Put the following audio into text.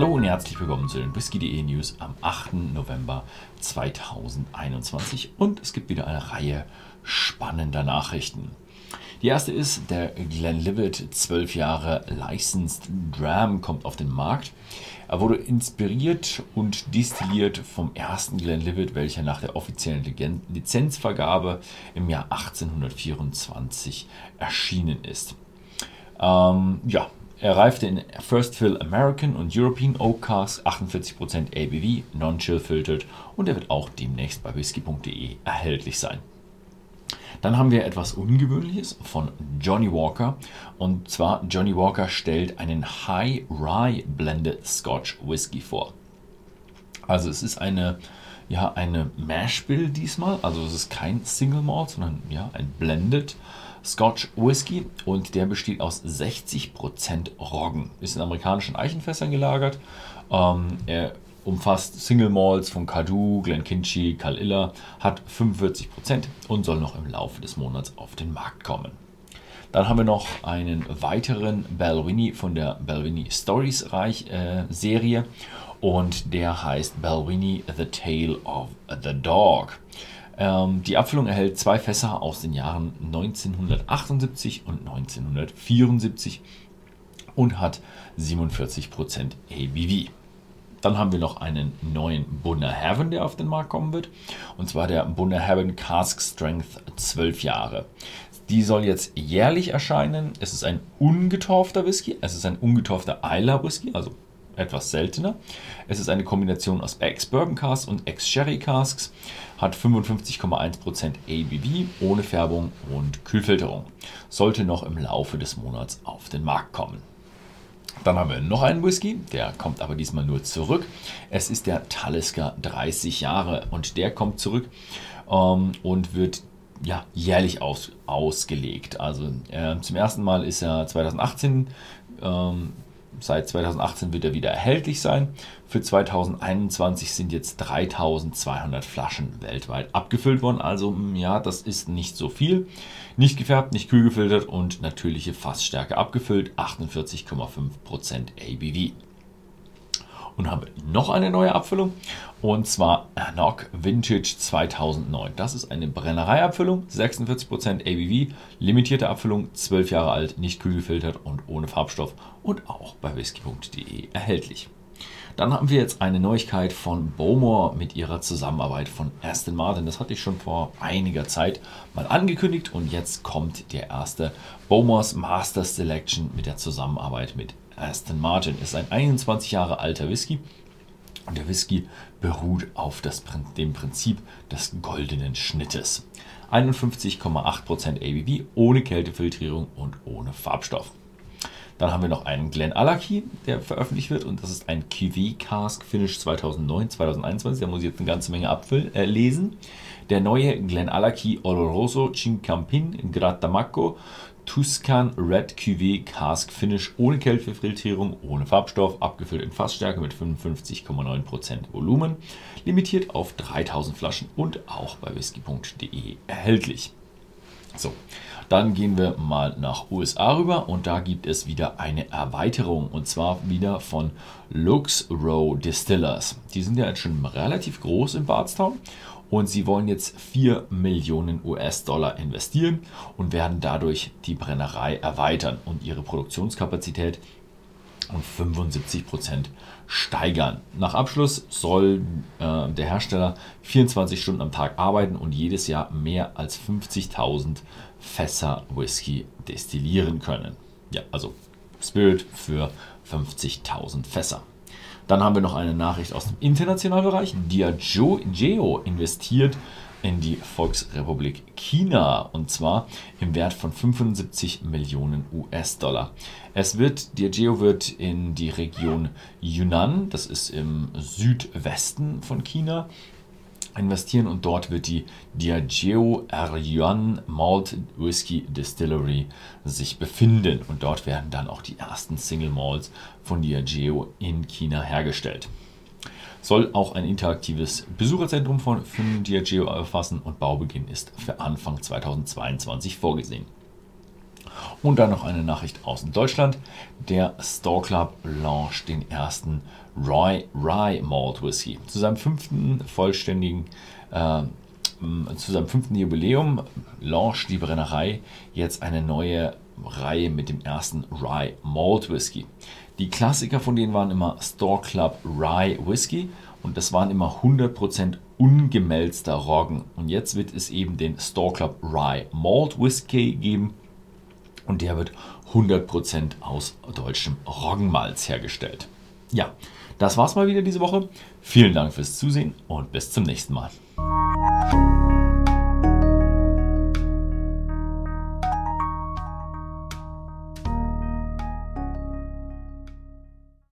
Hallo und herzlich willkommen zu den Whisky.de News am 8. November 2021 und es gibt wieder eine Reihe spannender Nachrichten. Die erste ist, der Glenlivet 12 Jahre Licensed Dram kommt auf den Markt. Er wurde inspiriert und destilliert vom ersten Glenlivet, welcher nach der offiziellen Lizenzvergabe im Jahr 1824 erschienen ist. Ähm, ja, er reifte in First Fill American und European Oak Cask 48% ABV, non-chill filtered und er wird auch demnächst bei whisky.de erhältlich sein. Dann haben wir etwas Ungewöhnliches von Johnny Walker. Und zwar Johnny Walker stellt einen High Rye Blended Scotch Whisky vor. Also es ist eine, ja, eine Mash Bill diesmal. Also es ist kein Single Malt, sondern ja, ein Blended Scotch Whisky und der besteht aus 60% Roggen. Ist in amerikanischen Eichenfässern gelagert. Ähm, er umfasst Single Malts von Cadu, Glenkinchie, Kalilla, hat 45% und soll noch im Laufe des Monats auf den Markt kommen. Dann haben wir noch einen weiteren Balvenie von der Balvenie Stories Reich äh, Serie und der heißt Balvenie The Tale of the Dog. Ähm, die Abfüllung erhält zwei Fässer aus den Jahren 1978 und 1974 und hat 47% ABV. Dann haben wir noch einen neuen Bunner Heaven, der auf den Markt kommen wird. Und zwar der Bunner Heaven Cask Strength 12 Jahre. Die soll jetzt jährlich erscheinen. Es ist ein ungetorfter Whisky. Es ist ein ungetorfter Isla Whisky, also etwas seltener. Es ist eine Kombination aus Ex-Bourbon Casks und Ex-Sherry Casks, hat 55,1% ABV ohne Färbung und Kühlfilterung. Sollte noch im Laufe des Monats auf den Markt kommen. Dann haben wir noch einen Whisky, der kommt aber diesmal nur zurück. Es ist der Talisker 30 Jahre und der kommt zurück ähm, und wird ja, jährlich aus, ausgelegt. Also äh, zum ersten Mal ist er 2018 ähm, Seit 2018 wird er wieder erhältlich sein. Für 2021 sind jetzt 3200 Flaschen weltweit abgefüllt worden. Also mm, ja, das ist nicht so viel. Nicht gefärbt, nicht kühl gefiltert und natürliche Fassstärke abgefüllt. 48,5% ABV. Und haben noch eine neue Abfüllung und zwar Nock Vintage 2009. Das ist eine Brennereiabfüllung, 46% ABV, limitierte Abfüllung, 12 Jahre alt, nicht kühl gefiltert und ohne Farbstoff und auch bei whisky.de erhältlich. Dann haben wir jetzt eine Neuigkeit von Bowmore mit ihrer Zusammenarbeit von Aston Martin. Das hatte ich schon vor einiger Zeit mal angekündigt und jetzt kommt der erste Bowmore's Master Selection mit der Zusammenarbeit mit Aston Martin. Ist ein 21 Jahre alter Whisky und der Whisky beruht auf das, dem Prinzip des goldenen Schnittes. 51,8% ABV ohne Kältefiltrierung und ohne Farbstoff. Dann haben wir noch einen Glen Alaki, der veröffentlicht wird und das ist ein Cuvée Cask Finish 2009, 2021. Da muss ich jetzt eine ganze Menge abfüllen, äh. Der neue Glen Alaki Oloroso Cincampin Gratamaco Tuscan Red Cuvée Cask Finish ohne Kältefiltrierung, ohne Farbstoff, abgefüllt in Fassstärke mit 55,9% Volumen, limitiert auf 3000 Flaschen und auch bei whisky.de erhältlich. So, dann gehen wir mal nach USA rüber und da gibt es wieder eine Erweiterung und zwar wieder von Lux Row Distillers. Die sind ja jetzt schon relativ groß in Bardstown und sie wollen jetzt 4 Millionen US-Dollar investieren und werden dadurch die Brennerei erweitern und ihre Produktionskapazität um 75 Prozent steigern. Nach Abschluss soll äh, der Hersteller 24 Stunden am Tag arbeiten und jedes Jahr mehr als 50.000 Fässer Whisky destillieren können. Ja, also Spirit für 50.000 Fässer. Dann haben wir noch eine Nachricht aus dem internationalen Bereich. Diageo investiert in die Volksrepublik China und zwar im Wert von 75 Millionen US-Dollar. Es wird, Diageo wird in die Region Yunnan, das ist im Südwesten von China, investieren und dort wird die Diageo Aryuan Malt Whisky Distillery sich befinden und dort werden dann auch die ersten Single Malts von Diageo in China hergestellt soll auch ein interaktives Besucherzentrum von, von Diageo erfassen und Baubeginn ist für Anfang 2022 vorgesehen. Und dann noch eine Nachricht aus Deutschland. Der Store Club launcht den ersten Rye, Rye Malt Whisky. Zu seinem fünften vollständigen äh, zu seinem fünften Jubiläum launcht die Brennerei jetzt eine neue Reihe mit dem ersten Rye Malt Whisky. Die Klassiker von denen waren immer Store Club Rye Whisky und das waren immer 100% ungemälzter Roggen. Und jetzt wird es eben den Store Club Rye Malt Whisky geben und der wird 100% aus deutschem Roggenmalz hergestellt. Ja, das war's mal wieder diese Woche. Vielen Dank fürs Zusehen und bis zum nächsten Mal. Bye.